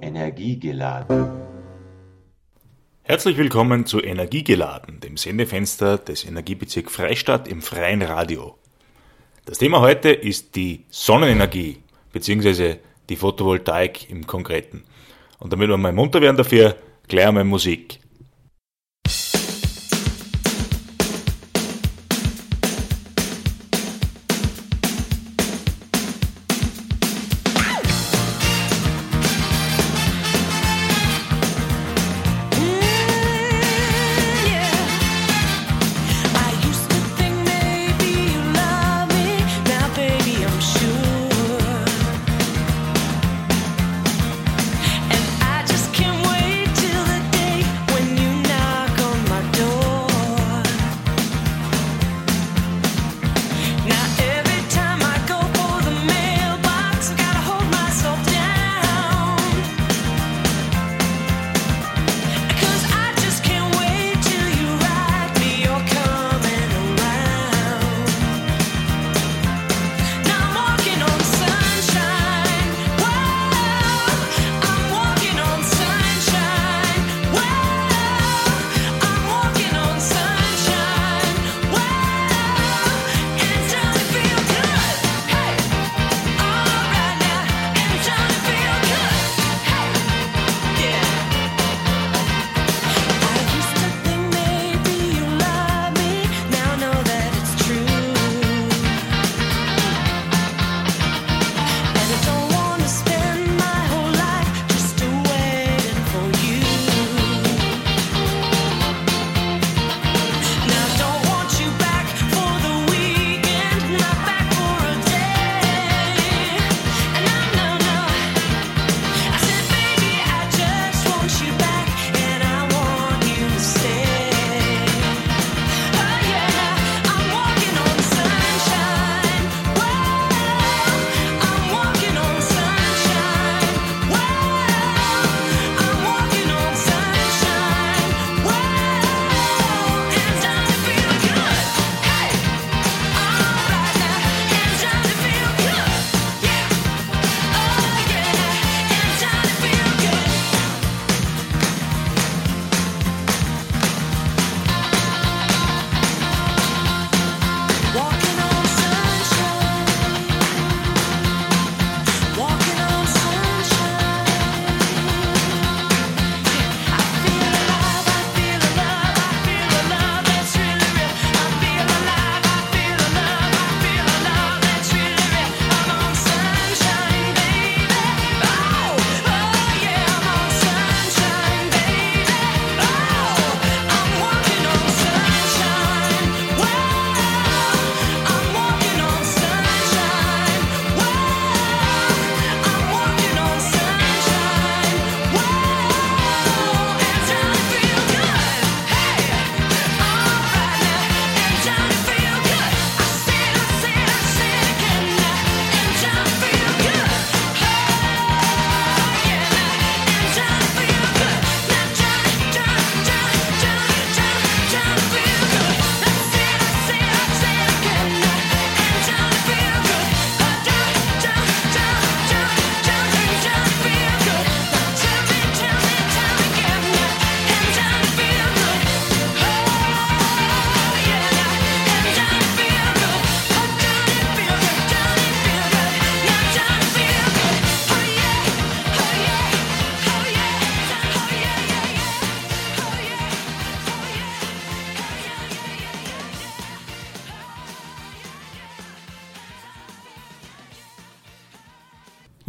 Energiegeladen. Herzlich willkommen zu Energiegeladen, dem Sendefenster des Energiebezirk Freistadt im freien Radio. Das Thema heute ist die Sonnenenergie bzw. die Photovoltaik im Konkreten. Und damit wir mal munter werden dafür, gleich einmal Musik.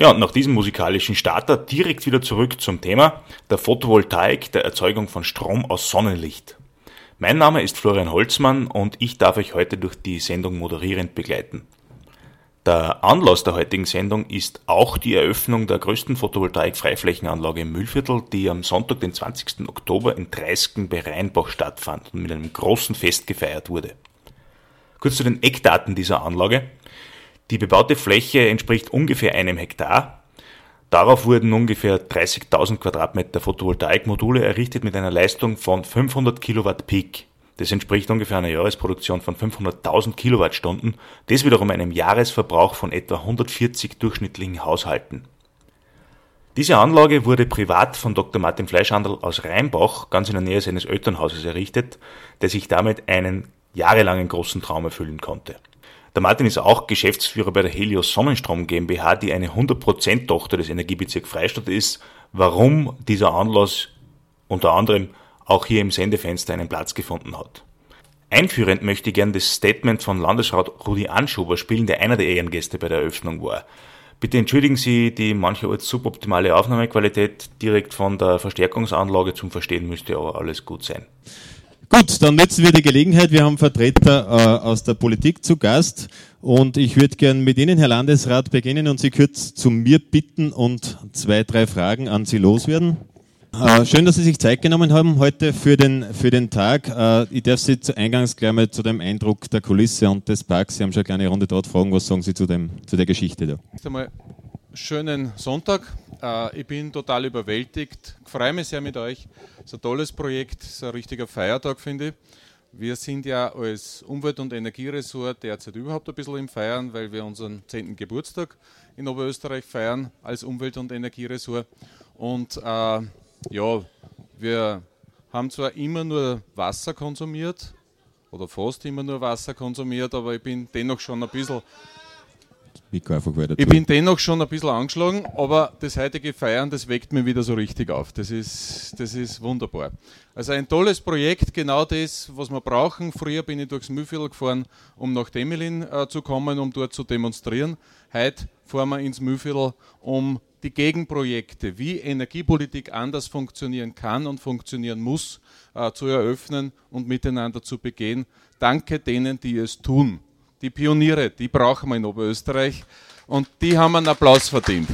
Ja, und nach diesem musikalischen Starter direkt wieder zurück zum Thema der Photovoltaik, der Erzeugung von Strom aus Sonnenlicht. Mein Name ist Florian Holzmann und ich darf euch heute durch die Sendung moderierend begleiten. Der Anlass der heutigen Sendung ist auch die Eröffnung der größten Photovoltaik-Freiflächenanlage im Mühlviertel, die am Sonntag, den 20. Oktober in Dreisken bei Rheinbach stattfand und mit einem großen Fest gefeiert wurde. Kurz zu den Eckdaten dieser Anlage. Die bebaute Fläche entspricht ungefähr einem Hektar. Darauf wurden ungefähr 30.000 Quadratmeter Photovoltaikmodule errichtet mit einer Leistung von 500 Kilowatt Peak. Das entspricht ungefähr einer Jahresproduktion von 500.000 Kilowattstunden. Das wiederum einem Jahresverbrauch von etwa 140 durchschnittlichen Haushalten. Diese Anlage wurde privat von Dr. Martin Fleischhandel aus Rheinbach ganz in der Nähe seines Elternhauses errichtet, der sich damit einen jahrelangen großen Traum erfüllen konnte. Der Martin ist auch Geschäftsführer bei der Helios Sonnenstrom GmbH, die eine 100% Tochter des Energiebezirks Freistadt ist. Warum dieser Anlass unter anderem auch hier im Sendefenster einen Platz gefunden hat. Einführend möchte ich gern das Statement von Landesrat Rudi Anschuber spielen, der einer der Ehrengäste bei der Eröffnung war. Bitte entschuldigen Sie die mancherorts suboptimale Aufnahmequalität direkt von der Verstärkungsanlage zum Verstehen müsste aber alles gut sein. Gut, dann nutzen wir die Gelegenheit. Wir haben Vertreter äh, aus der Politik zu Gast und ich würde gern mit Ihnen, Herr Landesrat, beginnen und Sie kurz zu mir bitten und zwei, drei Fragen an Sie loswerden. Äh, schön, dass Sie sich Zeit genommen haben heute für den, für den Tag. Äh, ich darf Sie zu eingangs gleich mal zu dem Eindruck der Kulisse und des Parks, Sie haben schon eine kleine Runde dort fragen, was sagen Sie zu, dem, zu der Geschichte da? Einmal schönen Sonntag. Äh, ich bin total überwältigt. Ich freue mich sehr mit euch. Es ist ein tolles Projekt, es ist ein richtiger Feiertag, finde ich. Wir sind ja als Umwelt- und Energieressort derzeit überhaupt ein bisschen im Feiern, weil wir unseren 10. Geburtstag in Oberösterreich feiern als Umwelt- und Energieressort. Und äh, ja, wir haben zwar immer nur Wasser konsumiert oder fast immer nur Wasser konsumiert, aber ich bin dennoch schon ein bisschen ich bin dennoch schon ein bisschen angeschlagen, aber das heutige Feiern, das weckt mich wieder so richtig auf. Das ist, das ist wunderbar. Also ein tolles Projekt, genau das, was wir brauchen. Früher bin ich durchs Mühlviertel gefahren, um nach Demelin äh, zu kommen, um dort zu demonstrieren. Heute fahren wir ins Mühlviertel, um die Gegenprojekte, wie Energiepolitik anders funktionieren kann und funktionieren muss, äh, zu eröffnen und miteinander zu begehen. Danke denen, die es tun. Die Pioniere, die brauchen wir in Oberösterreich und die haben einen Applaus verdient.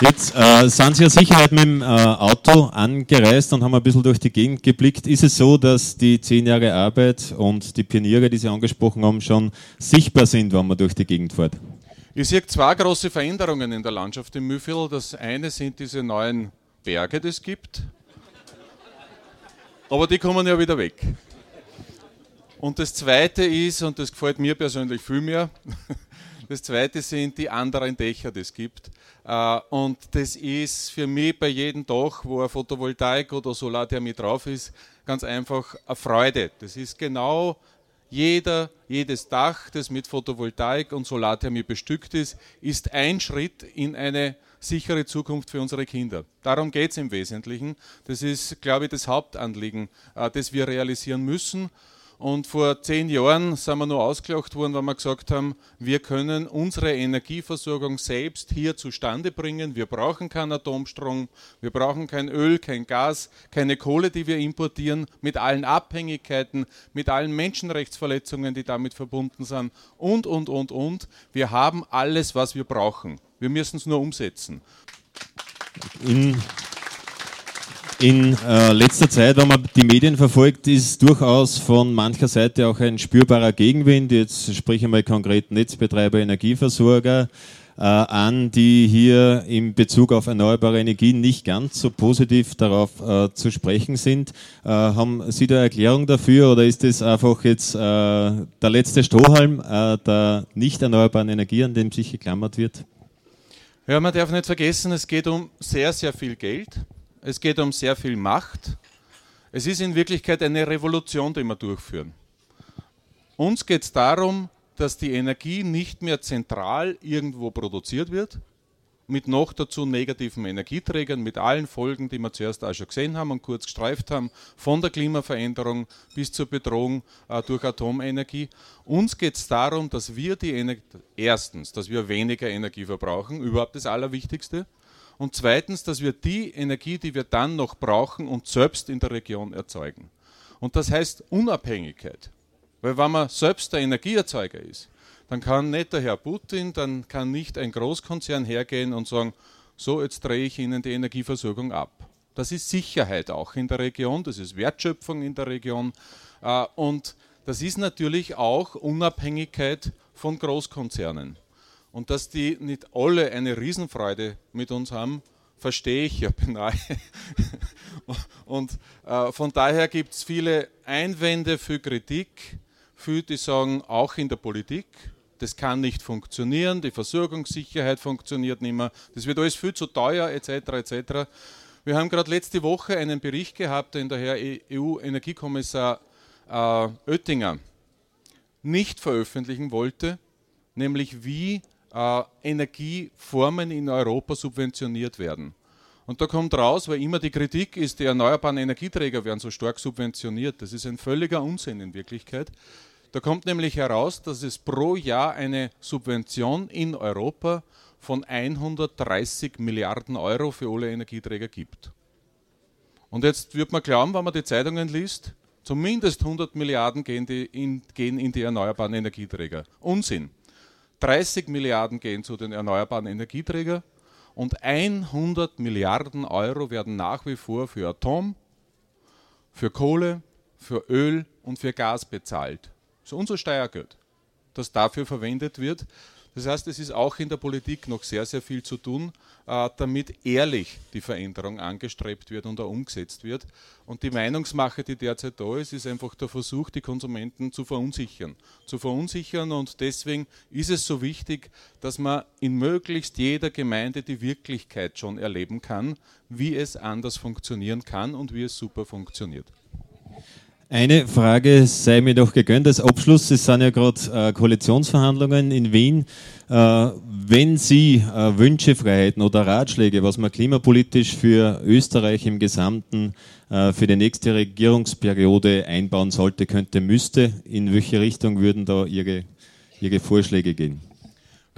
Jetzt äh, sind Sie ja sicher mit dem äh, Auto angereist und haben ein bisschen durch die Gegend geblickt. Ist es so, dass die zehn Jahre Arbeit und die Pioniere, die Sie angesprochen haben, schon sichtbar sind, wenn man durch die Gegend fährt? Ich sehe zwei große Veränderungen in der Landschaft im Mühlviertel. Das eine sind diese neuen Berge, die es gibt. Aber die kommen ja wieder weg. Und das zweite ist, und das gefällt mir persönlich viel mehr, das zweite sind die anderen Dächer, die es gibt. Äh, und das ist für mich bei jedem Dach, wo ein Photovoltaik oder Solarthermie drauf ist, ganz einfach eine Freude. Das ist genau jeder, jedes Dach, das mit Photovoltaik und Solarthermie bestückt ist, ist ein Schritt in eine sichere Zukunft für unsere Kinder. Darum geht es im Wesentlichen. Das ist, glaube ich, das Hauptanliegen, äh, das wir realisieren müssen. Und vor zehn Jahren sind wir nur ausgelacht worden, weil wir gesagt haben, wir können unsere Energieversorgung selbst hier zustande bringen. Wir brauchen keinen Atomstrom, wir brauchen kein Öl, kein Gas, keine Kohle, die wir importieren, mit allen Abhängigkeiten, mit allen Menschenrechtsverletzungen, die damit verbunden sind und, und, und, und. Wir haben alles, was wir brauchen. Wir müssen es nur umsetzen. In in äh, letzter Zeit, wenn man die Medien verfolgt, ist durchaus von mancher Seite auch ein spürbarer Gegenwind. Jetzt spreche ich mal konkret Netzbetreiber, Energieversorger äh, an, die hier in Bezug auf erneuerbare Energien nicht ganz so positiv darauf äh, zu sprechen sind. Äh, haben Sie da Erklärung dafür oder ist das einfach jetzt äh, der letzte Strohhalm äh, der nicht erneuerbaren Energie, an dem sich geklammert wird? Ja, man darf nicht vergessen, es geht um sehr, sehr viel Geld. Es geht um sehr viel Macht. Es ist in Wirklichkeit eine Revolution, die wir durchführen. Uns geht es darum, dass die Energie nicht mehr zentral irgendwo produziert wird, mit noch dazu negativen Energieträgern, mit allen Folgen, die wir zuerst auch schon gesehen haben und kurz gestreift haben, von der Klimaveränderung bis zur Bedrohung äh, durch Atomenergie. Uns geht es darum, dass wir die Energie, erstens, dass wir weniger Energie verbrauchen, überhaupt das Allerwichtigste. Und zweitens, dass wir die Energie, die wir dann noch brauchen, uns selbst in der Region erzeugen. Und das heißt Unabhängigkeit. Weil wenn man selbst der Energieerzeuger ist, dann kann nicht der Herr Putin, dann kann nicht ein Großkonzern hergehen und sagen, so, jetzt drehe ich Ihnen die Energieversorgung ab. Das ist Sicherheit auch in der Region, das ist Wertschöpfung in der Region äh, und das ist natürlich auch Unabhängigkeit von Großkonzernen. Und dass die nicht alle eine Riesenfreude mit uns haben, verstehe ich ja beinahe. Und äh, von daher gibt es viele Einwände für Kritik, für die sagen, auch in der Politik, das kann nicht funktionieren, die Versorgungssicherheit funktioniert nicht mehr, das wird alles viel zu teuer, etc. etc. Wir haben gerade letzte Woche einen Bericht gehabt, den der Herr EU-Energiekommissar äh, Oettinger nicht veröffentlichen wollte, nämlich wie äh, Energieformen in Europa subventioniert werden. Und da kommt raus, weil immer die Kritik ist, die erneuerbaren Energieträger werden so stark subventioniert. Das ist ein völliger Unsinn in Wirklichkeit. Da kommt nämlich heraus, dass es pro Jahr eine Subvention in Europa von 130 Milliarden Euro für alle Energieträger gibt. Und jetzt wird man glauben, wenn man die Zeitungen liest, zumindest 100 Milliarden gehen, in, gehen in die erneuerbaren Energieträger. Unsinn. 30 Milliarden gehen zu den erneuerbaren Energieträgern und 100 Milliarden Euro werden nach wie vor für Atom, für Kohle, für Öl und für Gas bezahlt. Das ist unser Steuergeld, das dafür verwendet wird. Das heißt, es ist auch in der Politik noch sehr, sehr viel zu tun, äh, damit ehrlich die Veränderung angestrebt wird und auch umgesetzt wird. Und die Meinungsmache, die derzeit da ist, ist einfach der Versuch, die Konsumenten zu verunsichern. Zu verunsichern und deswegen ist es so wichtig, dass man in möglichst jeder Gemeinde die Wirklichkeit schon erleben kann, wie es anders funktionieren kann und wie es super funktioniert. Eine Frage sei mir doch gegönnt als Abschluss. Es sind ja gerade äh, Koalitionsverhandlungen in Wien. Äh, wenn Sie äh, Wünsche, Freiheiten oder Ratschläge, was man klimapolitisch für Österreich im Gesamten äh, für die nächste Regierungsperiode einbauen sollte, könnte, müsste, in welche Richtung würden da Ihre, Ihre Vorschläge gehen?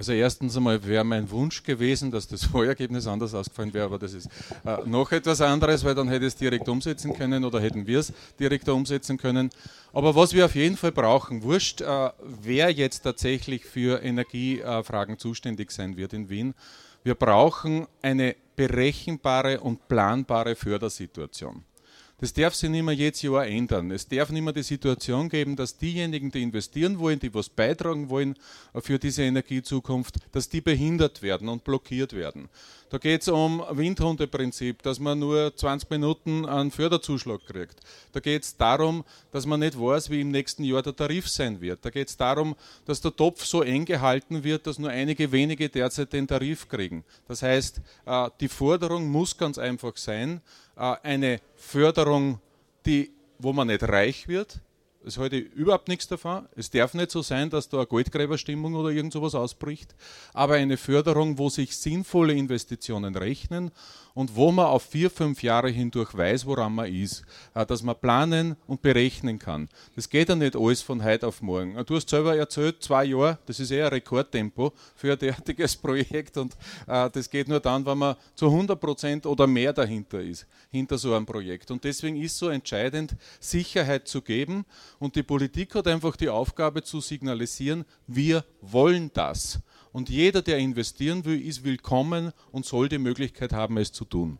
Also erstens einmal wäre mein Wunsch gewesen, dass das Wahlergebnis anders ausgefallen wäre, aber das ist äh, noch etwas anderes, weil dann hätte es direkt umsetzen können oder hätten wir es direkt umsetzen können. Aber was wir auf jeden Fall brauchen, wurscht, äh, wer jetzt tatsächlich für Energiefragen zuständig sein wird in Wien, wir brauchen eine berechenbare und planbare Fördersituation. Das darf sich nicht mehr jedes Jahr ändern. Es darf nicht mehr die Situation geben, dass diejenigen, die investieren wollen, die was beitragen wollen für diese Energiezukunft, dass die behindert werden und blockiert werden. Da geht es um Windhundeprinzip, dass man nur 20 Minuten einen Förderzuschlag kriegt. Da geht es darum, dass man nicht weiß, wie im nächsten Jahr der Tarif sein wird. Da geht es darum, dass der Topf so eng gehalten wird, dass nur einige wenige derzeit den Tarif kriegen. Das heißt, äh, die Forderung muss ganz einfach sein, eine Förderung, die, wo man nicht reich wird. Es halte ich überhaupt nichts davon. Es darf nicht so sein, dass da eine Goldgräberstimmung oder irgend sowas ausbricht. Aber eine Förderung, wo sich sinnvolle Investitionen rechnen und wo man auf vier, fünf Jahre hindurch weiß, woran man ist, äh, dass man planen und berechnen kann. Das geht ja nicht alles von heute auf morgen. Du hast selber erzählt, zwei Jahre, das ist eher ein Rekordtempo für ein derartiges Projekt und äh, das geht nur dann, wenn man zu 100 Prozent oder mehr dahinter ist, hinter so einem Projekt. Und deswegen ist so entscheidend, Sicherheit zu geben und die Politik hat einfach die Aufgabe zu signalisieren, wir wollen das. Und jeder, der investieren will, ist willkommen und soll die Möglichkeit haben, es zu tun.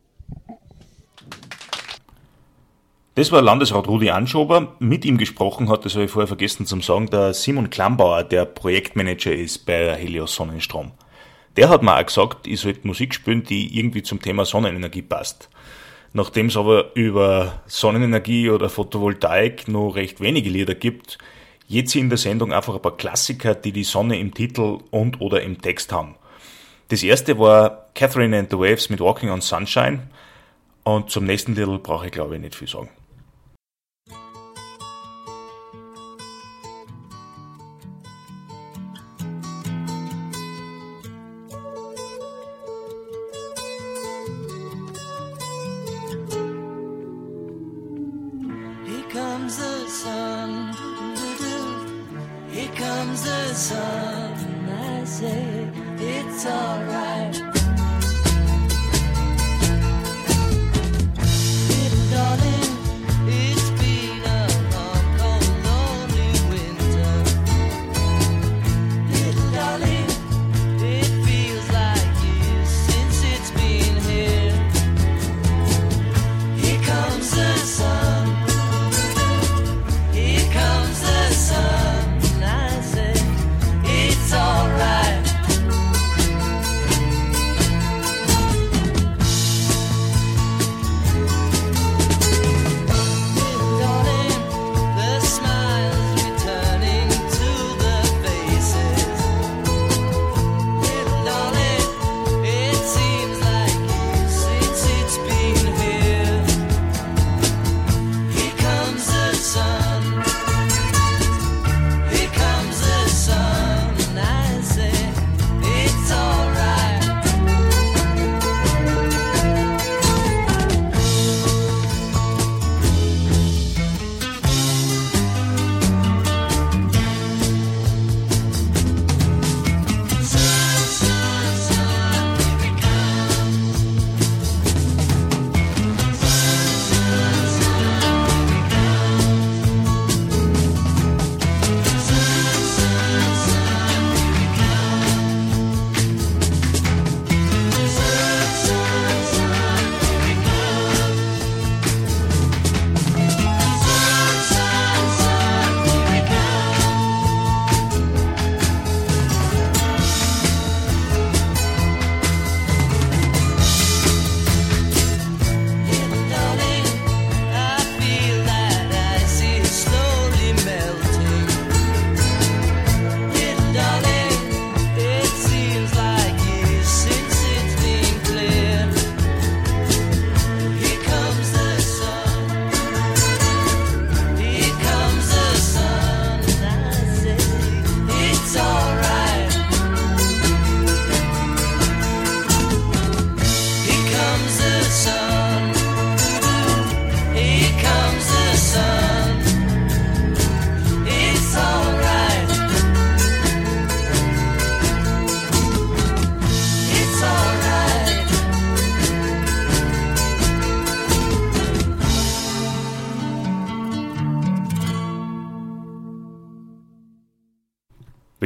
Das war Landesrat Rudi Anschober. Mit ihm gesprochen hat, das habe ich vorher vergessen zu sagen, der Simon Klambauer, der Projektmanager ist bei Helios Sonnenstrom. Der hat mir auch gesagt, ich sollte Musik spielen, die irgendwie zum Thema Sonnenenergie passt. Nachdem es aber über Sonnenenergie oder Photovoltaik noch recht wenige Lieder gibt, Jetzt in der Sendung einfach ein paar Klassiker, die die Sonne im Titel und oder im Text haben. Das erste war Catherine and the Waves mit Walking on Sunshine und zum nächsten Titel brauche ich glaube ich nicht viel sagen.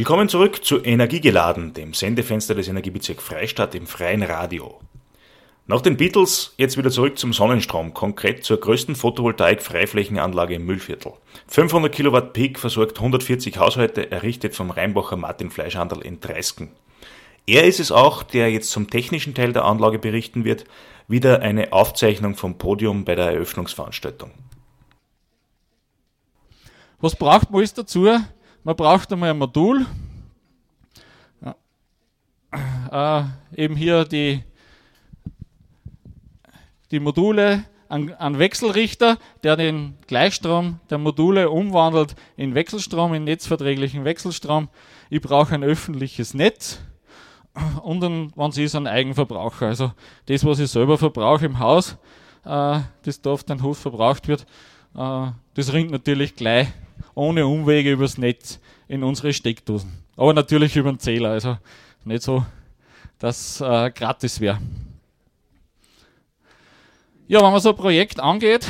Willkommen zurück zu Energiegeladen, dem Sendefenster des Energiebezirks Freistadt im freien Radio. Nach den Beatles jetzt wieder zurück zum Sonnenstrom, konkret zur größten Photovoltaik-Freiflächenanlage im Müllviertel. 500 Kilowatt Peak versorgt 140 Haushalte, errichtet vom Rheinbacher Martin Fleischhandel in Dreisken. Er ist es auch, der jetzt zum technischen Teil der Anlage berichten wird, wieder eine Aufzeichnung vom Podium bei der Eröffnungsveranstaltung. Was braucht man alles dazu? Man braucht einmal ein Modul. Äh, eben hier die, die Module, ein, Wechselrichter, der den Gleichstrom der Module umwandelt in Wechselstrom, in netzverträglichen Wechselstrom. Ich brauche ein öffentliches Netz und dann, wenn sie ist, ein Eigenverbraucher. Also das, was ich selber verbrauche im Haus, äh, das da auf den Hof verbraucht wird, äh, das ringt natürlich gleich ohne Umwege übers Netz in unsere Steckdosen. Aber natürlich über den Zähler, also nicht so, dass äh, gratis wäre. Ja, wenn man so ein Projekt angeht,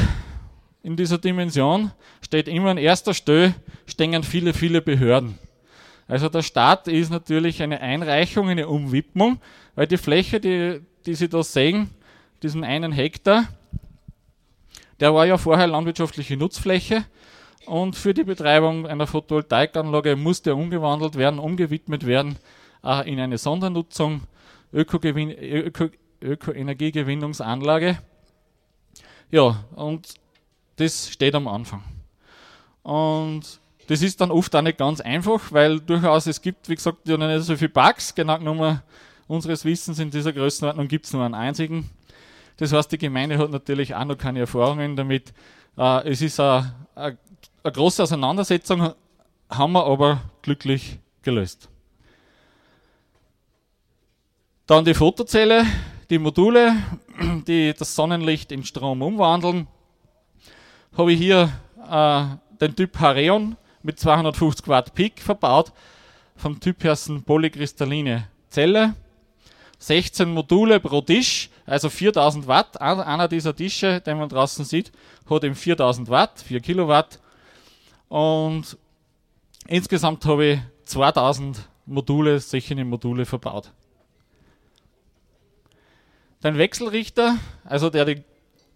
in dieser Dimension, steht immer an erster Stelle, stehen viele, viele Behörden. Also der Start ist natürlich eine Einreichung, eine Umwidmung, weil die Fläche, die, die Sie da sehen, diesen einen Hektar, der war ja vorher landwirtschaftliche Nutzfläche und für die Betreibung einer Photovoltaikanlage musste er umgewandelt werden, umgewidmet werden äh, in eine Sondernutzung, Ökoenergiegewinnungsanlage. Öko ja, und das steht am Anfang. Und das ist dann oft auch nicht ganz einfach, weil durchaus es gibt, wie gesagt, ja nicht so viele Bugs. Genau genommen, unseres Wissens in dieser Größenordnung gibt es nur einen einzigen. Das heißt, die Gemeinde hat natürlich auch noch keine Erfahrungen damit. Äh, es ist eine, eine eine große Auseinandersetzung haben wir aber glücklich gelöst. Dann die Fotozelle, die Module, die das Sonnenlicht in Strom umwandeln. Habe ich hier äh, den Typ Hareon mit 250 Watt Peak verbaut. Vom Typ her ist eine polykristalline Zelle. 16 Module pro Tisch, also 4000 Watt. Einer dieser Tische, den man draußen sieht, hat eben 4000 Watt, 4 Kilowatt. Und insgesamt habe ich 2000 Module, solche Module verbaut. Den Wechselrichter, also der den,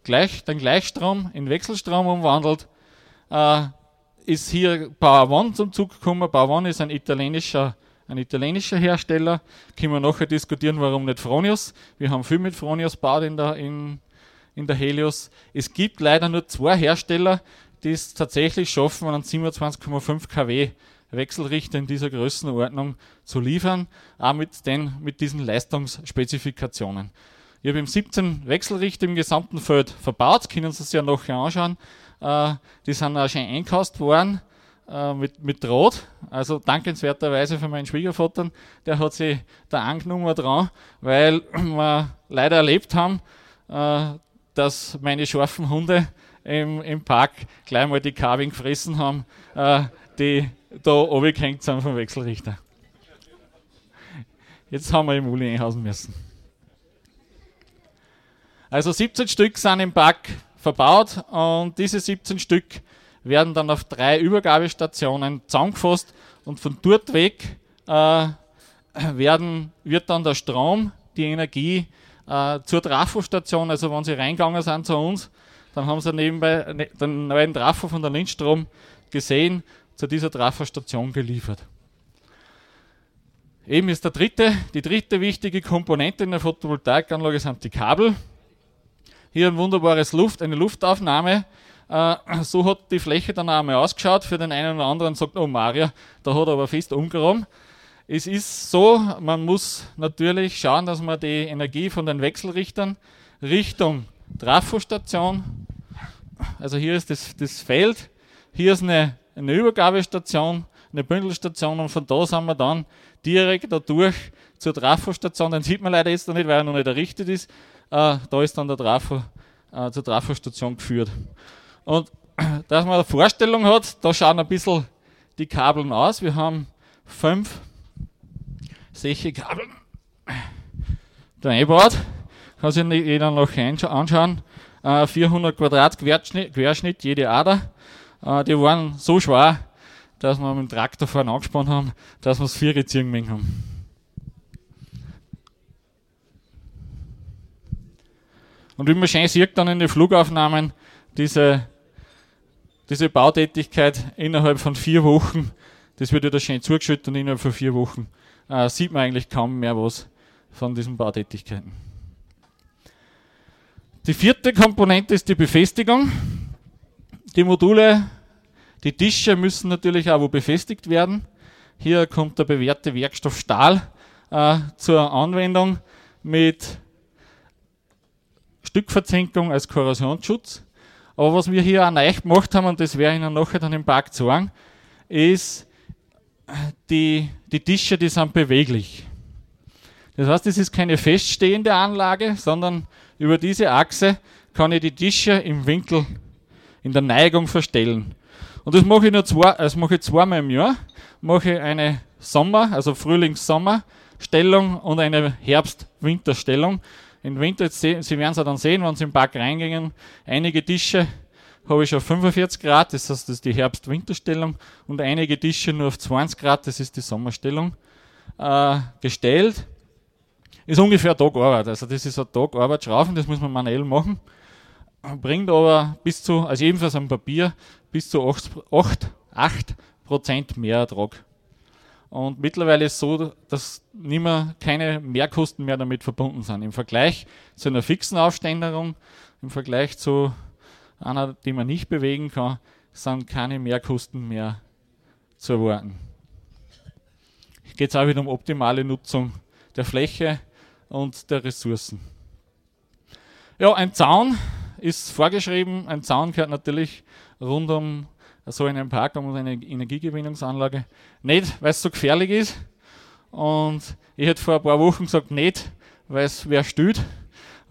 Gleich, den Gleichstrom in Wechselstrom umwandelt, äh, ist hier Power One zum Zug gekommen. Power One ist ein italienischer, ein italienischer Hersteller. Können wir nachher diskutieren, warum nicht Fronius. Wir haben viel mit Fronius gebaut in der, in, in der Helios. Es gibt leider nur zwei Hersteller, die es tatsächlich schaffen, einen 27,5 kW Wechselrichter in dieser Größenordnung zu liefern, auch mit, den, mit diesen Leistungsspezifikationen. Ich habe 17 Wechselrichter im gesamten Feld verbaut, können Sie sich ja nachher anschauen. Äh, die sind auch schon einkauft worden äh, mit, mit Draht. Also dankenswerterweise für meinen Schwiegervater, der hat sich da angenommen dran, weil wir leider erlebt haben, äh, dass meine scharfen Hunde im, im Park gleich mal die Carving gefressen haben, äh, die da runtergehängt sind vom Wechselrichter. Jetzt haben wir im Uli einhausen müssen. Also 17 Stück sind im Park verbaut und diese 17 Stück werden dann auf drei Übergabestationen zusammengefasst und von dort weg äh, werden, wird dann der Strom, die Energie äh, zur Trafostation, also wenn sie reingegangen sind zu uns, dann haben sie nebenbei ne, den neuen Trafo von der Lindstrom gesehen, zu dieser Trafostation geliefert. Eben ist der dritte, die dritte wichtige Komponente in der Photovoltaikanlage sind die Kabel. Hier ein wunderbares Luft, eine Luftaufnahme. Äh, so hat die Fläche dann einmal ausgeschaut. Für den einen oder anderen sagt, oh Maria, da hat er aber fest umgeräumt. Es ist so, man muss natürlich schauen, dass man die Energie von den Wechselrichtern Richtung Trafostation. Also hier ist das, das Feld, hier ist eine, eine Übergabestation, eine Bündelstation und von da sind wir dann direkt dadurch zur Trafostation. Den sieht man leider jetzt noch nicht, weil er noch nicht errichtet ist. Äh, da ist dann der Trafo äh, zur Trafostation geführt. Und dass man eine Vorstellung hat, da schauen ein bisschen die Kabeln aus. Wir haben fünf solche Kabel da eingebaut kann sich jeder noch anschauen. 400 äh, Quadrat Querschnitt, Querschnitt, jede Ader. Äh, die waren so schwer, dass wir mit dem Traktor vorne angespannt haben, dass wir es vier ziehen haben. Und wie man schön sieht dann in den Flugaufnahmen, diese, diese Bautätigkeit innerhalb von vier Wochen, das wird da schön zugeschüttet und innerhalb von vier Wochen äh, sieht man eigentlich kaum mehr was von diesen Bautätigkeiten. Die vierte Komponente ist die Befestigung. Die Module, die Tische müssen natürlich auch wo befestigt werden. Hier kommt der bewährte Werkstoff Stahl äh, zur Anwendung mit Stückverzinkung als Korrosionsschutz. Aber was wir hier auch neu gemacht haben, und das werde ich Ihnen nachher dann im Park sagen, ist, die, die Tische, die sind beweglich. Das heißt, es ist keine feststehende Anlage, sondern über diese Achse kann ich die Tische im Winkel, in der Neigung verstellen. Und das mache ich nur zwei, das mache ich zweimal im Jahr. Mache ich eine Sommer, also Frühlings-Sommer-Stellung und eine Herbst-Winter-Stellung. Im Winter, Sie werden es ja dann sehen, wenn Sie im Park reingehen, einige Tische habe ich auf 45 Grad, das heißt, das ist die Herbst-Winter-Stellung, und einige Tische nur auf 20 Grad, das ist die Sommerstellung, äh, gestellt ist ungefähr ein Tag Arbeit. Also das ist ein Tag Arbeit schraufen, das muss man manuell machen. Bringt aber bis zu, also ebenfalls am Papier, bis zu 8, 8, 8 mehr Ertrag. Und mittlerweile ist es so, dass nicht mehr keine Mehrkosten mehr damit verbunden sind. Im Vergleich zu einer fixen Aufständerung, im Vergleich zu einer, die man nicht bewegen kann, sind keine Mehrkosten mehr zu erwarten. Geht es auch wieder um optimale Nutzung der Fläche und der Ressourcen. Ja, ein Zaun ist vorgeschrieben. Ein Zaun gehört natürlich rund um so einen Park, um eine Energiegewinnungsanlage. Nicht, weil es so gefährlich ist. Und ich hätte vor ein paar Wochen gesagt, nicht, weil es wer stört.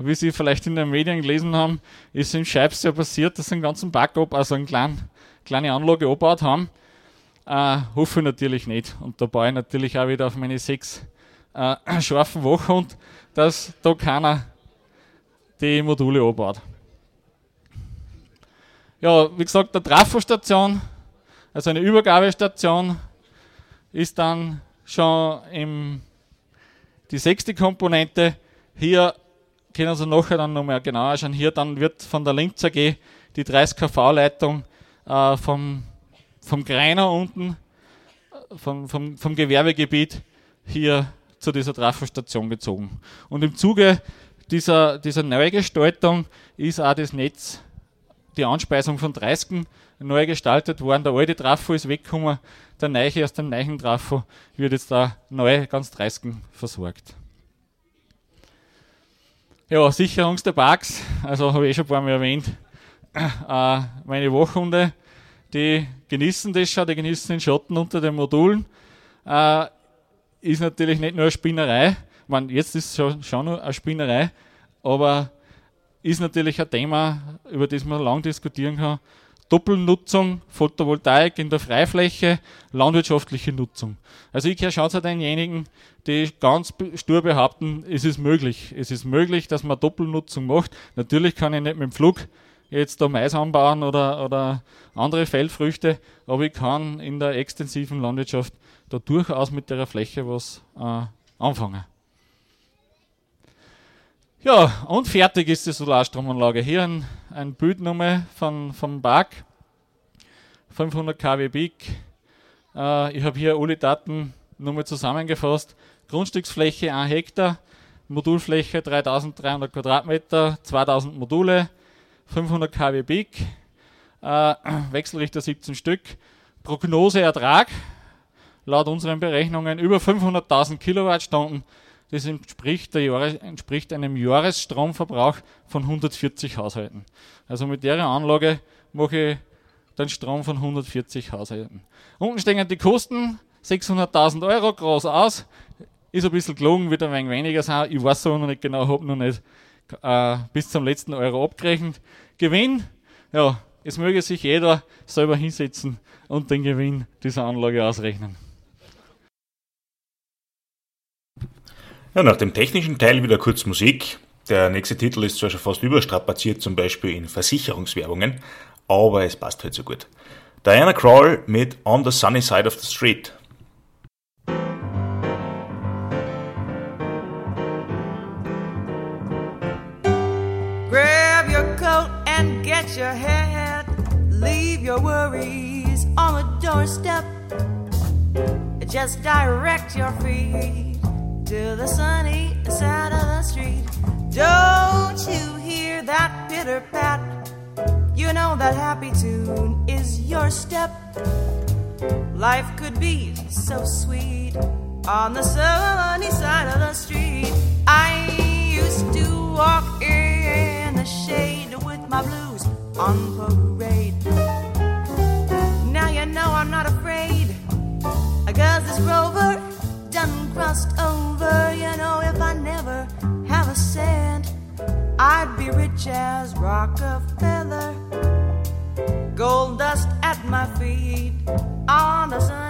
Wie Sie vielleicht in den Medien gelesen haben, ist in Scheibs ja passiert, dass sie einen ganzen Park ab, also eine kleine, kleine Anlage abgebaut haben. Äh, hoffe ich natürlich nicht. Und da baue ich natürlich auch wieder auf meine sechs äh, scharfen Wachhund, dass da keiner die Module anbaut. Ja, wie gesagt, der Trafostation, also eine Übergabestation, ist dann schon im, die sechste Komponente. Hier können Sie nachher dann nochmal genauer schauen. Hier dann wird von der Linz AG die 30 kV-Leitung äh, vom, vom Greiner unten, vom, vom, vom Gewerbegebiet hier zu dieser Trafostation gezogen. Und im Zuge dieser, dieser Neugestaltung ist auch das Netz, die Anspeisung von 30 neu gestaltet worden. Der alte Trafo ist weggekommen, der neue aus dem neuen Trafo wird jetzt da neu ganz 30 versorgt. Ja, Sicherung der Parks, also habe ich eh schon ein paar Mal erwähnt, äh, meine Wachhunde, die genießen das schon, die genießen den Schatten unter den Modulen. Äh, ist natürlich nicht nur eine Spinnerei. Meine, jetzt ist es schon, schon eine Spinnerei, aber ist natürlich ein Thema, über das man lang diskutieren kann. Doppelnutzung, Photovoltaik in der Freifläche, landwirtschaftliche Nutzung. Also ich gehöre schon zu denjenigen, die ganz stur behaupten, es ist möglich. Es ist möglich, dass man Doppelnutzung macht. Natürlich kann ich nicht mit dem Flug jetzt da Mais anbauen oder, oder andere Feldfrüchte, aber ich kann in der extensiven Landwirtschaft da durchaus mit der Fläche was äh, anfangen. Ja, und fertig ist die Solarstromanlage. Hier ein, ein Bildnummer von, vom Park. 500 kW Peak. Äh, ich habe hier alle Daten nochmal zusammengefasst. Grundstücksfläche 1 Hektar, Modulfläche 3300 Quadratmeter, 2000 Module, 500 kW Peak, äh, Wechselrichter 17 Stück, Prognoseertrag laut unseren Berechnungen über 500.000 Kilowattstunden. Das entspricht, Jahres, entspricht, einem Jahresstromverbrauch von 140 Haushalten. Also mit der Anlage mache ich den Strom von 140 Haushalten. Unten stehen die Kosten, 600.000 Euro groß aus. Ist ein bisschen gelogen, wird ein wenig weniger sein. Ich weiß aber noch nicht genau, habe noch nicht äh, bis zum letzten Euro abgerechnet. Gewinn, ja, es möge sich jeder selber hinsetzen und den Gewinn dieser Anlage ausrechnen. Ja, nach dem technischen Teil wieder kurz Musik. Der nächste Titel ist zwar schon fast überstrapaziert, zum Beispiel in Versicherungswerbungen, aber es passt halt so gut. Diana Krall mit On the Sunny Side of the Street. Grab your coat and get your hat. Leave your worries on the doorstep. Just direct your feet to the sunny side of the street. Don't you hear that pitter pat? You know that happy tune is your step. Life could be so sweet on the sunny side of the street. I used to walk in the shade with my blues on parade. Now you know I'm not afraid. This rover done crossed over. Rich as Rockefeller. Gold dust at my feet on the sunny,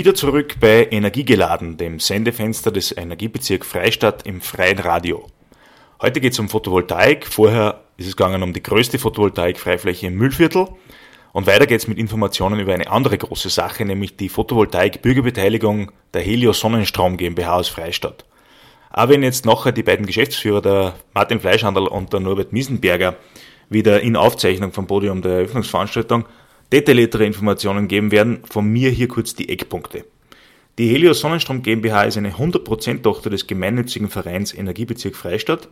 Wieder zurück bei Energiegeladen, dem Sendefenster des Energiebezirk Freistadt im freien Radio. Heute geht es um Photovoltaik. Vorher ist es gegangen um die größte Photovoltaik-Freifläche im Müllviertel. Und weiter geht es mit Informationen über eine andere große Sache, nämlich die Photovoltaik-Bürgerbeteiligung der Helios Sonnenstrom GmbH aus Freistadt. Auch wenn jetzt nachher die beiden Geschäftsführer, der Martin Fleischhandel und der Norbert Miesenberger, wieder in Aufzeichnung vom Podium der Eröffnungsveranstaltung detailliertere Informationen geben werden, von mir hier kurz die Eckpunkte. Die Helios Sonnenstrom GmbH ist eine 100% Tochter des gemeinnützigen Vereins Energiebezirk Freistadt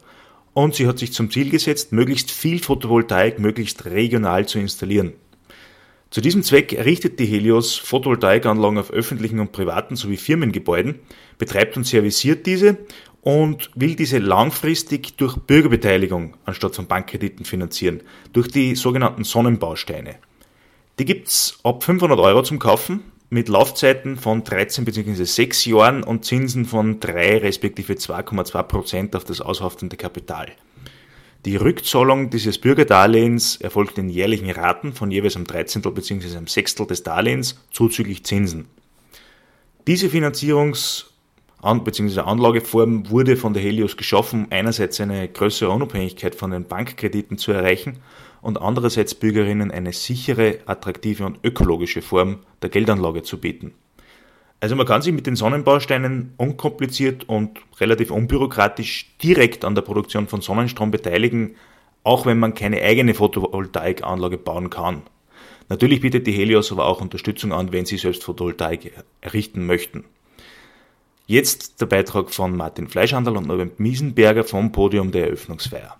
und sie hat sich zum Ziel gesetzt, möglichst viel Photovoltaik möglichst regional zu installieren. Zu diesem Zweck errichtet die Helios Photovoltaikanlagen auf öffentlichen und privaten sowie Firmengebäuden, betreibt und serviciert diese und will diese langfristig durch Bürgerbeteiligung anstatt von Bankkrediten finanzieren, durch die sogenannten Sonnenbausteine. Die gibt's ab 500 Euro zum Kaufen mit Laufzeiten von 13 bzw. 6 Jahren und Zinsen von 3 respektive 2,2 Prozent auf das aushaftende Kapital. Die Rückzahlung dieses Bürgerdarlehens erfolgt in jährlichen Raten von jeweils einem Dreizehntel bzw. einem Sechstel des Darlehens zuzüglich Zinsen. Diese Finanzierungs- bzw. Anlageform wurde von der Helios geschaffen, um einerseits eine größere Unabhängigkeit von den Bankkrediten zu erreichen und andererseits Bürgerinnen eine sichere, attraktive und ökologische Form der Geldanlage zu bieten. Also man kann sich mit den Sonnenbausteinen unkompliziert und relativ unbürokratisch direkt an der Produktion von Sonnenstrom beteiligen, auch wenn man keine eigene Photovoltaikanlage bauen kann. Natürlich bietet die Helios aber auch Unterstützung an, wenn Sie selbst Photovoltaik errichten möchten. Jetzt der Beitrag von Martin Fleischhandel und Norbert Miesenberger vom Podium der Eröffnungsfeier.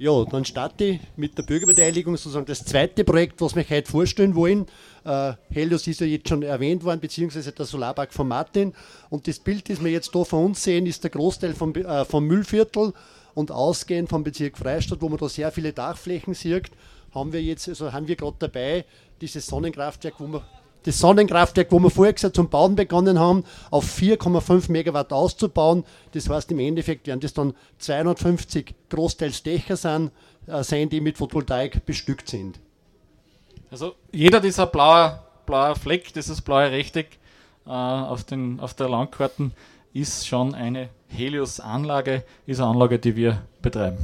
Ja, dann starte ich mit der Bürgerbeteiligung sozusagen das zweite Projekt, was wir heute vorstellen wollen. Äh, Helios ist ja jetzt schon erwähnt worden, beziehungsweise der Solarpark von Martin. Und das Bild, das wir jetzt da vor uns sehen, ist der Großteil vom, äh, vom Müllviertel und ausgehend vom Bezirk Freistadt, wo man da sehr viele Dachflächen sieht, haben wir jetzt, also haben wir gerade dabei, dieses Sonnenkraftwerk, wo wir das Sonnenkraftwerk, wo wir vorher gesagt zum Bauen begonnen haben, auf 4,5 Megawatt auszubauen. Das heißt, im Endeffekt werden das dann 250 großteils Dächer sein, äh, sein die mit Photovoltaik bestückt sind. Also jeder dieser blaue, blaue Fleck, dieses blaue Rechteck äh, auf, den, auf der Landkarte ist schon eine Helios-Anlage, ist eine Anlage, die wir betreiben.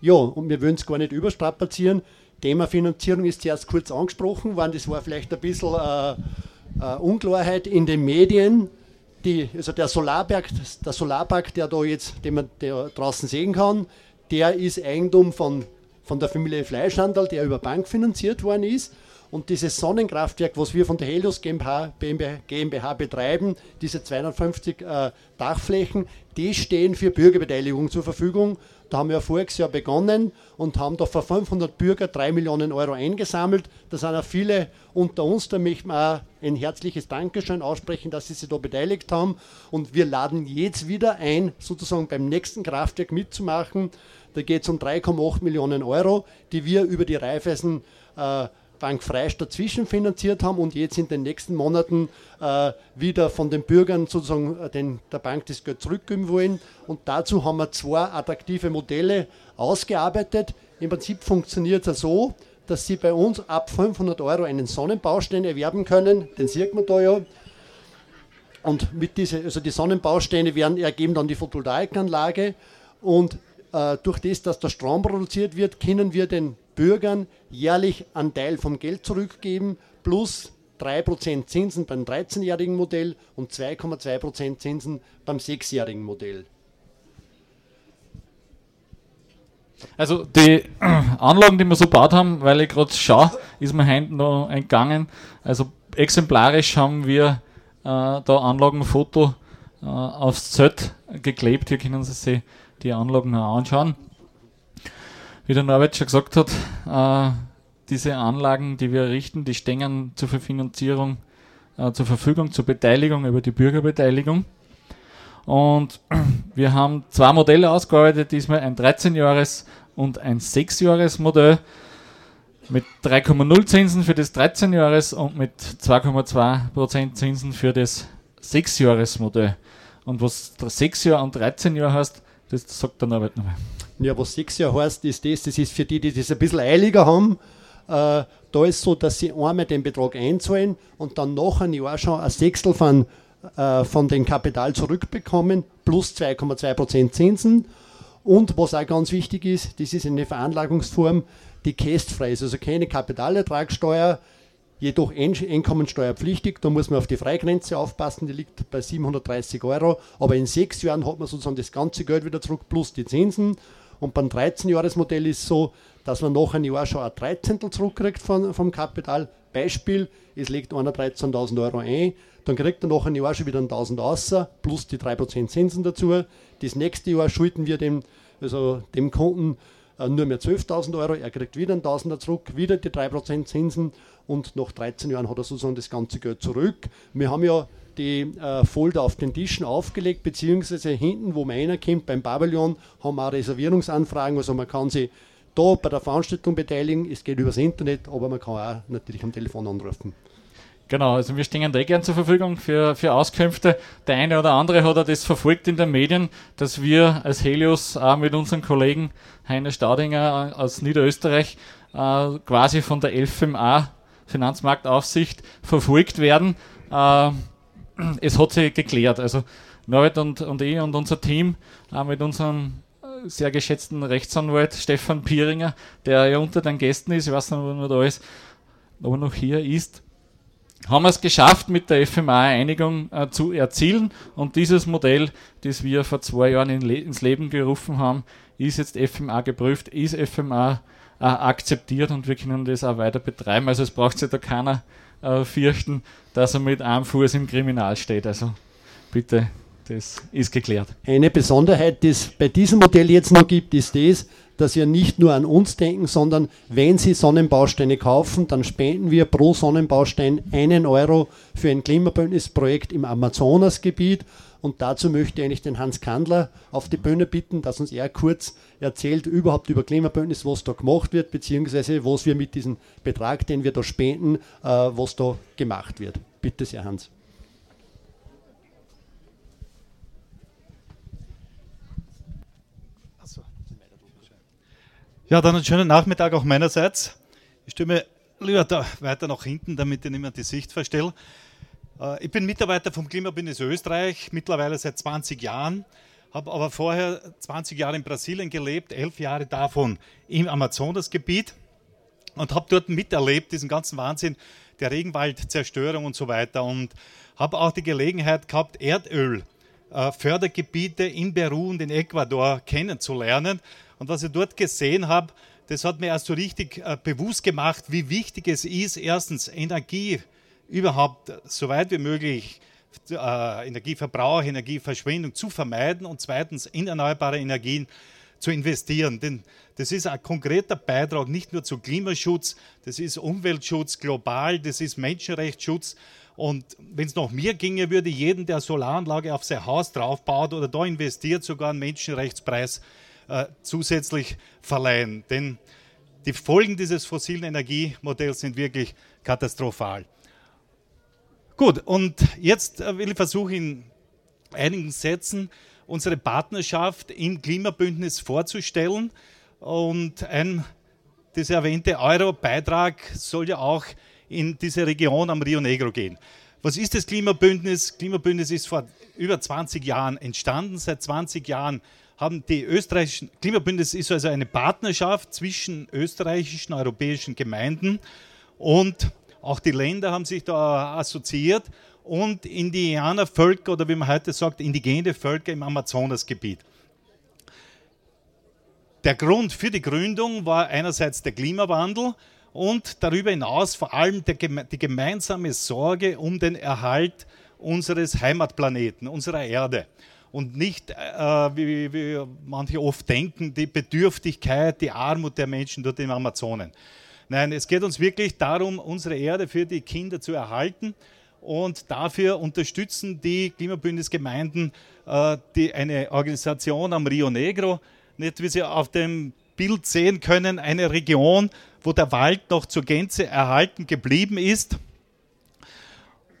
Ja, und wir wollen es gar nicht überstrapazieren. Thema Finanzierung ist zuerst kurz angesprochen worden. Das war vielleicht ein bisschen äh, äh, Unklarheit in den Medien. Die, also der Solarpark, der Solarpark, der da jetzt, den man der draußen sehen kann, der ist Eigentum von, von der Familie Fleischhandel, der über Bank finanziert worden ist. Und dieses Sonnenkraftwerk, was wir von der Helios GmbH, GmbH betreiben, diese 250 äh, Dachflächen, die stehen für Bürgerbeteiligung zur Verfügung. Da haben wir voriges Jahr begonnen und haben da für 500 Bürger 3 Millionen Euro eingesammelt. Da sind auch viele unter uns, da möchte man ein herzliches Dankeschön aussprechen, dass sie sich da beteiligt haben. Und wir laden jetzt wieder ein, sozusagen beim nächsten Kraftwerk mitzumachen. Da geht es um 3,8 Millionen Euro, die wir über die Raiffeisen äh, Bank Freistadt zwischenfinanziert haben und jetzt in den nächsten Monaten äh, wieder von den Bürgern sozusagen äh, den, der Bank das Geld zurückgeben wollen. Und dazu haben wir zwei attraktive Modelle ausgearbeitet. Im Prinzip funktioniert es so, dass Sie bei uns ab 500 Euro einen Sonnenbaustein erwerben können. Den sieht man da ja. Und mit diese, also die Sonnenbausteine werden, ergeben dann die Photovoltaikanlage. Und äh, durch das, dass der Strom produziert wird, können wir den Bürgern jährlich einen Teil vom Geld zurückgeben, plus 3% Zinsen beim 13-jährigen Modell und 2,2% Zinsen beim 6-jährigen Modell. Also die Anlagen, die wir so gebaut haben, weil ich gerade schaue, ist mir heute noch entgangen. Also exemplarisch haben wir äh, da Anlagenfoto äh, aufs Zelt geklebt. Hier können Sie sich die Anlagen noch anschauen wie der Norbert schon gesagt hat, äh, diese Anlagen, die wir errichten, die stehen zur Finanzierung, äh, zur Verfügung, zur Beteiligung über die Bürgerbeteiligung. Und wir haben zwei Modelle ausgearbeitet, diesmal ein 13-Jahres- und ein 6-Jahres-Modell mit 3,0 Zinsen für das 13-Jahres- und mit 2,2% Zinsen für das 6-Jahres-Modell. Und was 6 Jahre und 13 Jahre heißt, das sagt der Norbert nochmal. Ja, was sechs Jahre heißt, ist das, das ist für die, die das ein bisschen eiliger haben. Äh, da ist so, dass sie einmal den Betrag einzahlen und dann nach einem Jahr schon ein Sechstel von, äh, von dem Kapital zurückbekommen, plus 2,2% Zinsen. Und was auch ganz wichtig ist, das ist eine Veranlagungsform, die kästfrei ist, also keine Kapitalertragssteuer, jedoch einkommensteuerpflichtig. Da muss man auf die Freigrenze aufpassen, die liegt bei 730 Euro. Aber in sechs Jahren hat man sozusagen das ganze Geld wieder zurück plus die Zinsen. Und beim 13-Jahres-Modell ist es so, dass man nach einem Jahr schon ein Dreizehntel zurückkriegt von, vom Kapital. Beispiel, es legt einer 13.000 Euro ein, dann kriegt er nach einem Jahr schon wieder 1.000 außer, plus die 3% Zinsen dazu. Das nächste Jahr schulden wir dem, also dem Kunden äh, nur mehr 12.000 Euro, er kriegt wieder 1.000er zurück, wieder die 3% Zinsen und nach 13 Jahren hat er sozusagen das ganze Geld zurück. Wir haben ja die äh, Folder auf den Tischen aufgelegt, beziehungsweise hinten, wo man reinkommt, beim Pavillon, haben wir auch Reservierungsanfragen, also man kann sich da bei der Veranstaltung beteiligen, es geht übers Internet, aber man kann auch natürlich am Telefon anrufen. Genau, also wir stehen da gern zur Verfügung für, für Auskünfte. Der eine oder andere hat auch das verfolgt in den Medien, dass wir als Helios auch mit unseren Kollegen Heine Staudinger aus Niederösterreich äh, quasi von der LFMA Finanzmarktaufsicht verfolgt werden. Äh, es hat sich geklärt. Also Norbert und, und ich und unser Team äh, mit unserem sehr geschätzten Rechtsanwalt Stefan Pieringer, der ja unter den Gästen ist, ich weiß nicht, ob er da ist, ob er noch hier ist, haben wir es geschafft, mit der FMA eine Einigung äh, zu erzielen. Und dieses Modell, das wir vor zwei Jahren in Le ins Leben gerufen haben, ist jetzt FMA geprüft, ist FMA äh, akzeptiert und wir können das auch weiter betreiben. Also es braucht sich da keiner äh, fürchten, dass er mit einem Fuß im Kriminal steht. Also bitte, das ist geklärt. Eine Besonderheit, die es bei diesem Modell jetzt noch gibt, ist das, dass wir nicht nur an uns denken, sondern wenn Sie Sonnenbausteine kaufen, dann spenden wir pro Sonnenbaustein einen Euro für ein Klimabündnisprojekt im Amazonasgebiet. Und dazu möchte ich eigentlich den Hans Kandler auf die Bühne bitten, dass uns er kurz erzählt überhaupt über Klimabündnis, was da gemacht wird, beziehungsweise was wir mit diesem Betrag, den wir da spenden, äh, was da gemacht wird. Bitte sehr, Hans. Ja, dann einen schönen Nachmittag auch meinerseits. Ich stimme lieber da weiter nach hinten, damit ich nicht mehr die Sicht verstelle. Äh, ich bin Mitarbeiter vom Klimabündnis Österreich, mittlerweile seit 20 Jahren, habe aber vorher 20 Jahre in Brasilien gelebt, elf Jahre davon im Amazonasgebiet und habe dort miterlebt, diesen ganzen Wahnsinn der Regenwaldzerstörung und so weiter und habe auch die Gelegenheit gehabt, Erdölfördergebiete in Peru und in Ecuador kennenzulernen. Und was ich dort gesehen habe, das hat mir erst so richtig äh, bewusst gemacht, wie wichtig es ist, erstens Energie überhaupt so weit wie möglich, äh, Energieverbrauch, Energieverschwendung zu vermeiden und zweitens in erneuerbare Energien zu investieren. Denn das ist ein konkreter Beitrag nicht nur zu Klimaschutz, das ist Umweltschutz global, das ist Menschenrechtsschutz. Und wenn es nach mir ginge, würde jeden, der Solaranlage auf sein Haus draufbaut oder da investiert, sogar einen Menschenrechtspreis äh, zusätzlich verleihen. Denn die Folgen dieses fossilen Energiemodells sind wirklich katastrophal. Gut, und jetzt äh, will ich versuchen, in einigen Sätzen unsere Partnerschaft im Klimabündnis vorzustellen. Und ein, dieser erwähnte Euro-Beitrag soll ja auch in diese Region am Rio Negro gehen. Was ist das Klimabündnis? Klimabündnis ist vor über 20 Jahren entstanden. Seit 20 Jahren haben die österreichischen Klimabündnis ist also eine Partnerschaft zwischen österreichischen, europäischen Gemeinden und auch die Länder haben sich da assoziiert und Indianervölker oder wie man heute sagt, indigene Völker im Amazonasgebiet. Der Grund für die Gründung war einerseits der Klimawandel und darüber hinaus vor allem die gemeinsame Sorge um den Erhalt unseres Heimatplaneten, unserer Erde und nicht, äh, wie, wie manche oft denken, die Bedürftigkeit, die Armut der Menschen dort im Amazonen. Nein, es geht uns wirklich darum, unsere Erde für die Kinder zu erhalten und dafür unterstützen die Klimabündnisgemeinden äh, die, eine Organisation am Rio Negro, nicht wie Sie auf dem Bild sehen können, eine Region, wo der Wald noch zur Gänze erhalten geblieben ist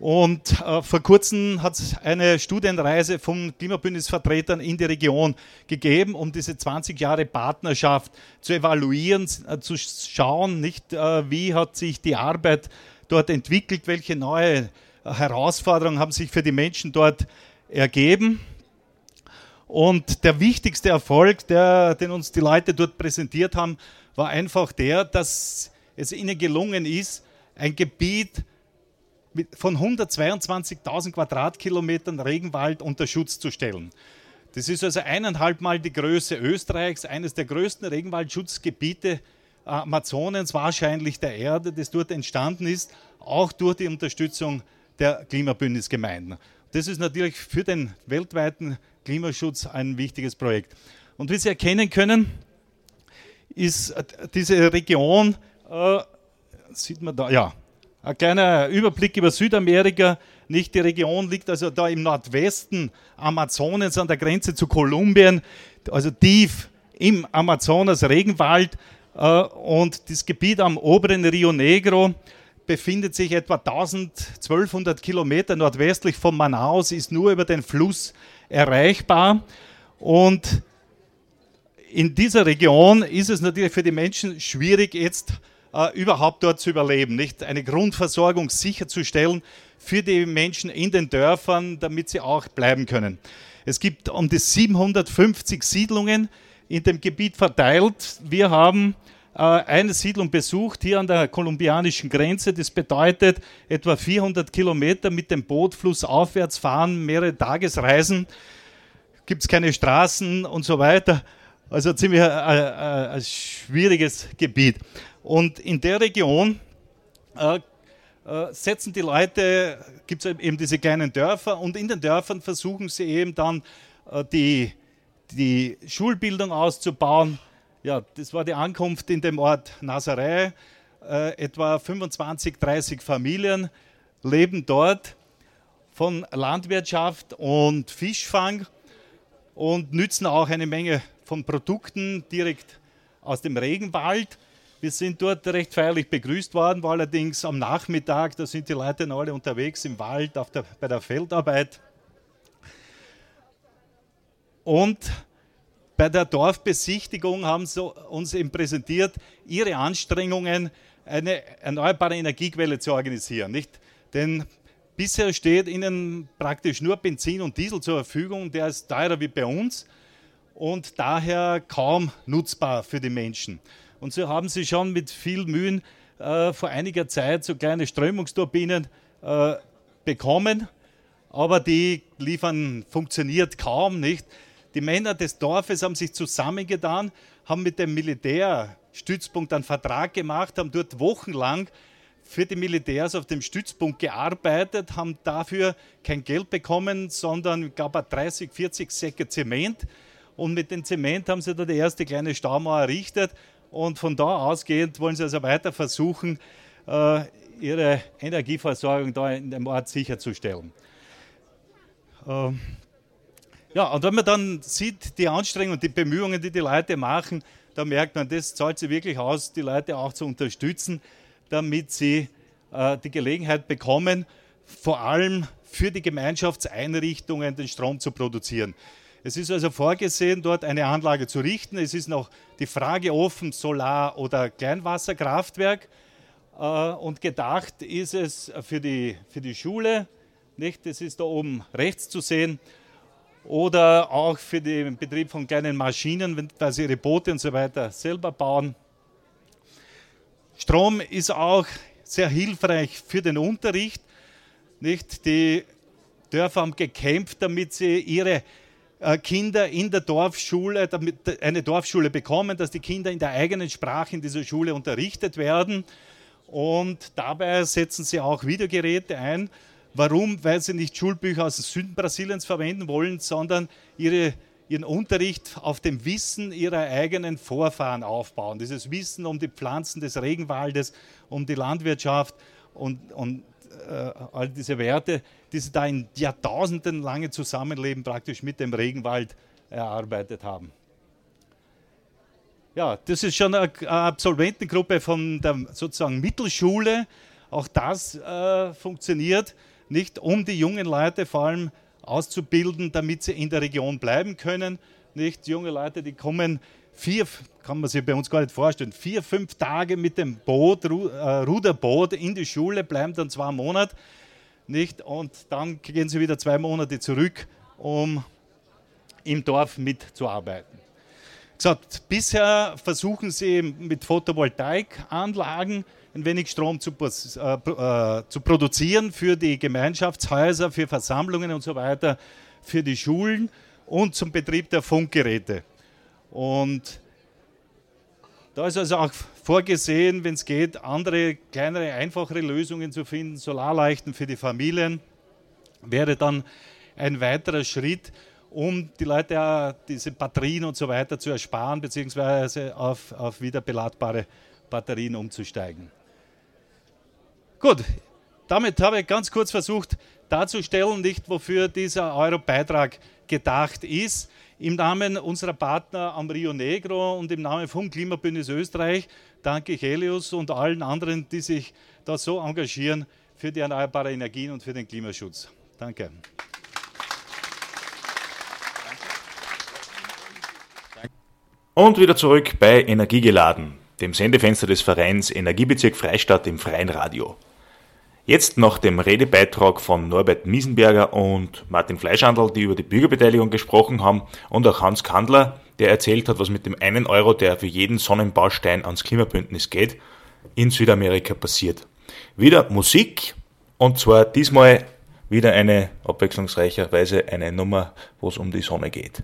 und äh, vor kurzem hat es eine Studienreise von Klimabündnisvertretern in die Region gegeben, um diese 20 Jahre Partnerschaft zu evaluieren, äh, zu schauen, nicht äh, wie hat sich die Arbeit dort entwickelt, welche neue Herausforderungen haben sich für die Menschen dort ergeben. Und der wichtigste Erfolg, der, den uns die Leute dort präsentiert haben, war einfach der, dass es ihnen gelungen ist, ein Gebiet von 122.000 Quadratkilometern Regenwald unter Schutz zu stellen. Das ist also eineinhalb Mal die Größe Österreichs, eines der größten Regenwaldschutzgebiete Amazonens, wahrscheinlich der Erde, das dort entstanden ist, auch durch die Unterstützung der Klimabündnisgemeinden. Das ist natürlich für den weltweiten Klimaschutz ein wichtiges Projekt. Und wie Sie erkennen können, ist diese Region, äh, sieht man da, ja, ein kleiner Überblick über Südamerika. Nicht die Region liegt also da im Nordwesten Amazonens an der Grenze zu Kolumbien, also tief im Amazonas Regenwald. Äh, und das Gebiet am oberen Rio Negro befindet sich etwa 1200 Kilometer nordwestlich von Manaus, ist nur über den Fluss erreichbar. Und in dieser Region ist es natürlich für die Menschen schwierig, jetzt äh, überhaupt dort zu überleben, nicht eine Grundversorgung sicherzustellen für die Menschen in den Dörfern, damit sie auch bleiben können. Es gibt um die 750 Siedlungen in dem Gebiet verteilt. Wir haben äh, eine Siedlung besucht, hier an der kolumbianischen Grenze. Das bedeutet etwa 400 Kilometer mit dem Boot flussaufwärts fahren, mehrere Tagesreisen. Gibt es keine Straßen und so weiter. Also ziemlich ein, ein, ein schwieriges Gebiet. Und in der Region äh, äh, setzen die Leute, gibt es eben diese kleinen Dörfer und in den Dörfern versuchen sie eben dann äh, die, die Schulbildung auszubauen, ja, das war die Ankunft in dem Ort Nazaré. Äh, etwa 25, 30 Familien leben dort von Landwirtschaft und Fischfang und nützen auch eine Menge von Produkten direkt aus dem Regenwald. Wir sind dort recht feierlich begrüßt worden, war allerdings am Nachmittag, da sind die Leute alle unterwegs im Wald der, bei der Feldarbeit. Und bei der Dorfbesichtigung haben sie uns eben präsentiert, ihre Anstrengungen, eine erneuerbare Energiequelle zu organisieren. Nicht? Denn bisher steht ihnen praktisch nur Benzin und Diesel zur Verfügung, der ist teurer wie bei uns und daher kaum nutzbar für die Menschen. Und so haben sie schon mit viel Mühen äh, vor einiger Zeit so kleine Strömungsturbinen äh, bekommen, aber die liefern funktioniert kaum nicht. Die Männer des Dorfes haben sich zusammengetan, haben mit dem Militärstützpunkt einen Vertrag gemacht, haben dort wochenlang für die Militärs auf dem Stützpunkt gearbeitet, haben dafür kein Geld bekommen, sondern glaube 30, 40 Säcke Zement. Und mit dem Zement haben sie da die erste kleine Staumauer errichtet. Und von da ausgehend wollen sie also weiter versuchen, äh, ihre Energieversorgung da in dem Ort sicherzustellen. Ähm, ja, und wenn man dann sieht, die Anstrengungen die Bemühungen, die die Leute machen, da merkt man, das zahlt sich wirklich aus, die Leute auch zu unterstützen, damit sie äh, die Gelegenheit bekommen, vor allem für die Gemeinschaftseinrichtungen den Strom zu produzieren. Es ist also vorgesehen, dort eine Anlage zu richten. Es ist noch die Frage offen, Solar- oder Kleinwasserkraftwerk. Äh, und gedacht ist es für die, für die Schule, nicht? das ist da oben rechts zu sehen, oder auch für den Betrieb von kleinen Maschinen, weil sie ihre Boote und so weiter selber bauen. Strom ist auch sehr hilfreich für den Unterricht. Nicht? Die Dörfer haben gekämpft, damit sie ihre Kinder in der Dorfschule, damit eine Dorfschule bekommen, dass die Kinder in der eigenen Sprache in dieser Schule unterrichtet werden. Und dabei setzen sie auch Videogeräte ein, Warum? Weil sie nicht Schulbücher aus dem Süden Brasiliens verwenden wollen, sondern ihre, ihren Unterricht auf dem Wissen ihrer eigenen Vorfahren aufbauen. Dieses Wissen um die Pflanzen des Regenwaldes, um die Landwirtschaft und, und äh, all diese Werte, die sie da in Jahrtausenden lange Zusammenleben praktisch mit dem Regenwald erarbeitet haben. Ja, das ist schon eine Absolventengruppe von der sozusagen Mittelschule. Auch das äh, funktioniert nicht um die jungen Leute vor allem auszubilden, damit sie in der Region bleiben können. Nicht junge Leute, die kommen vier, kann man sich bei uns gar nicht vorstellen, vier, fünf Tage mit dem Boot, äh, Ruderboot in die Schule, bleiben dann zwei Monate. nicht? Und dann gehen sie wieder zwei Monate zurück, um im Dorf mitzuarbeiten. Gesagt, bisher versuchen sie mit Photovoltaikanlagen ein wenig Strom zu, äh, äh, zu produzieren für die Gemeinschaftshäuser, für Versammlungen und so weiter, für die Schulen und zum Betrieb der Funkgeräte. Und da ist also auch vorgesehen, wenn es geht, andere, kleinere, einfachere Lösungen zu finden. Solarleuchten für die Familien wäre dann ein weiterer Schritt, um die Leute ja diese Batterien und so weiter zu ersparen, beziehungsweise auf, auf wieder beladbare Batterien umzusteigen. Gut, damit habe ich ganz kurz versucht darzustellen, nicht wofür dieser Euro-Beitrag gedacht ist. Im Namen unserer Partner am Rio Negro und im Namen vom Klimabündnis Österreich danke ich Helios und allen anderen, die sich da so engagieren für die erneuerbaren Energien und für den Klimaschutz. Danke. Und wieder zurück bei Energiegeladen, dem Sendefenster des Vereins Energiebezirk Freistadt im Freien Radio. Jetzt nach dem Redebeitrag von Norbert Miesenberger und Martin Fleischhandel, die über die Bürgerbeteiligung gesprochen haben, und auch Hans Kandler, der erzählt hat, was mit dem einen Euro, der für jeden Sonnenbaustein ans Klimabündnis geht, in Südamerika passiert. Wieder Musik, und zwar diesmal wieder eine abwechslungsreicherweise eine Nummer, wo es um die Sonne geht.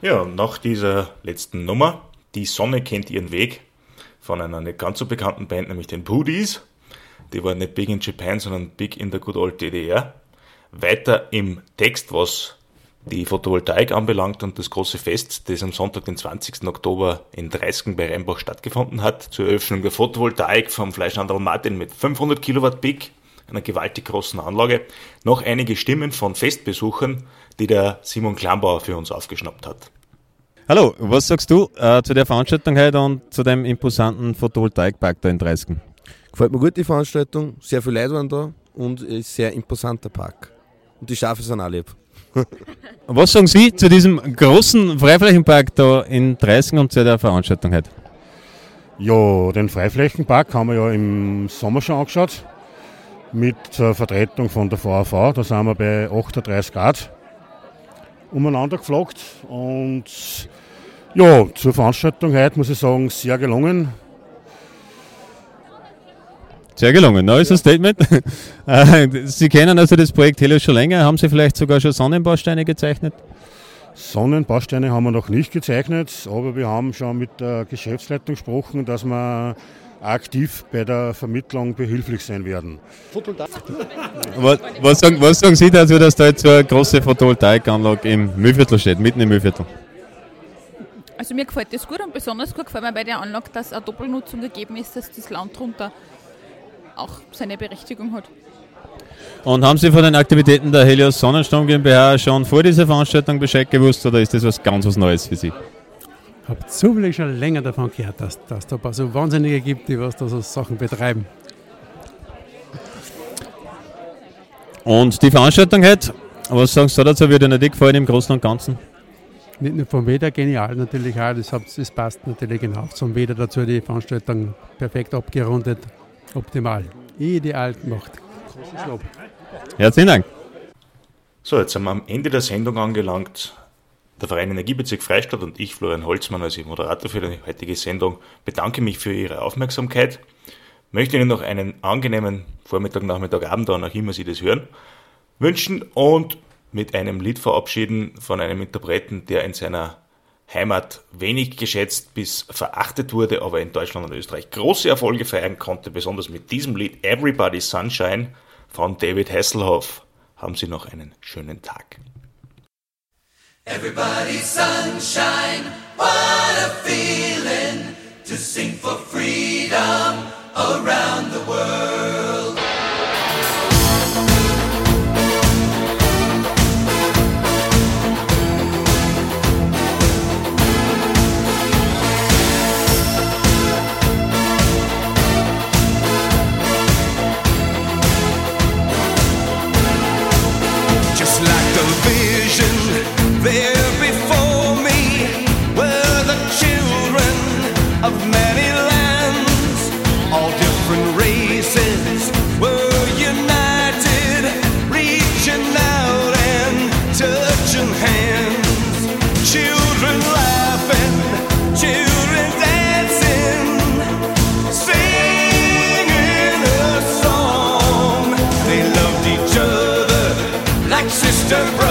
Ja, nach dieser letzten Nummer, Die Sonne kennt ihren Weg, von einer nicht ganz so bekannten Band, nämlich den Poodies. Die waren nicht big in Japan, sondern big in der good old DDR. Weiter im Text, was die Photovoltaik anbelangt und das große Fest, das am Sonntag, den 20. Oktober in Dreisken bei Rheinbach stattgefunden hat, zur Eröffnung der Photovoltaik vom Fleischhandel Martin mit 500 Kilowatt Peak, einer gewaltig großen Anlage, noch einige Stimmen von Festbesuchern, die der Simon Klambauer für uns aufgeschnappt hat. Hallo, was sagst du äh, zu der Veranstaltung heute und zu dem imposanten Photovoltaikpark da in Dreisken? Gefällt mir gut die Veranstaltung, sehr viele Leute waren da und ist sehr imposanter Park. Und die Schafe sind auch lieb. Was sagen Sie zu diesem großen Freiflächenpark da in Dreisken und zu der Veranstaltung heute? Ja, den Freiflächenpark haben wir ja im Sommer schon angeschaut. Mit äh, Vertretung von der VAV. Da sind wir bei 38 Grad umeinander geflogen. Und ja, zur Veranstaltung heute muss ich sagen, sehr gelungen. Sehr gelungen, neues Statement. Äh, Sie kennen also das Projekt Helios schon länger. Haben Sie vielleicht sogar schon Sonnenbausteine gezeichnet? Sonnenbausteine haben wir noch nicht gezeichnet, aber wir haben schon mit der Geschäftsleitung gesprochen, dass wir aktiv bei der Vermittlung behilflich sein werden. Was, was, sagen, was sagen Sie dazu, dass da jetzt so eine große Photovoltaikanlage im Mühlviertel steht, mitten im Mühlviertel? Also mir gefällt das gut und besonders gut gefällt mir bei der Anlage, dass eine Doppelnutzung gegeben ist, dass das Land drunter auch seine Berechtigung hat. Und haben Sie von den Aktivitäten der Helios Sonnenstrom GmbH schon vor dieser Veranstaltung Bescheid gewusst oder ist das was ganz was Neues für Sie? Ich habe zufällig schon länger davon gehört, dass, dass da ein paar so Wahnsinnige gibt, die was da so Sachen betreiben. Und die Veranstaltung heute, was sagst du dazu, wird Ihnen die gefallen im Großen und Ganzen? Nicht nur vom Wetter genial natürlich auch, das, das passt natürlich genau zum Wetter dazu, die Veranstaltung perfekt abgerundet, optimal, ideal gemacht. Großes Lob. Herzlichen Dank. So, jetzt sind wir am Ende der Sendung angelangt. Der Verein Energiebezirk Freistadt und ich, Florian Holzmann, als Moderator für die heutige Sendung, bedanke mich für Ihre Aufmerksamkeit. Möchte Ihnen noch einen angenehmen Vormittag, Nachmittag, Abend, wann auch immer Sie das hören, wünschen und mit einem Lied verabschieden von einem Interpreten, der in seiner Heimat wenig geschätzt bis verachtet wurde, aber in Deutschland und Österreich große Erfolge feiern konnte, besonders mit diesem Lied Everybody's Sunshine von David Hasselhoff. Haben Sie noch einen schönen Tag. Everybody's sunshine, what a feeling to sing for freedom around the world. Mr. Brown.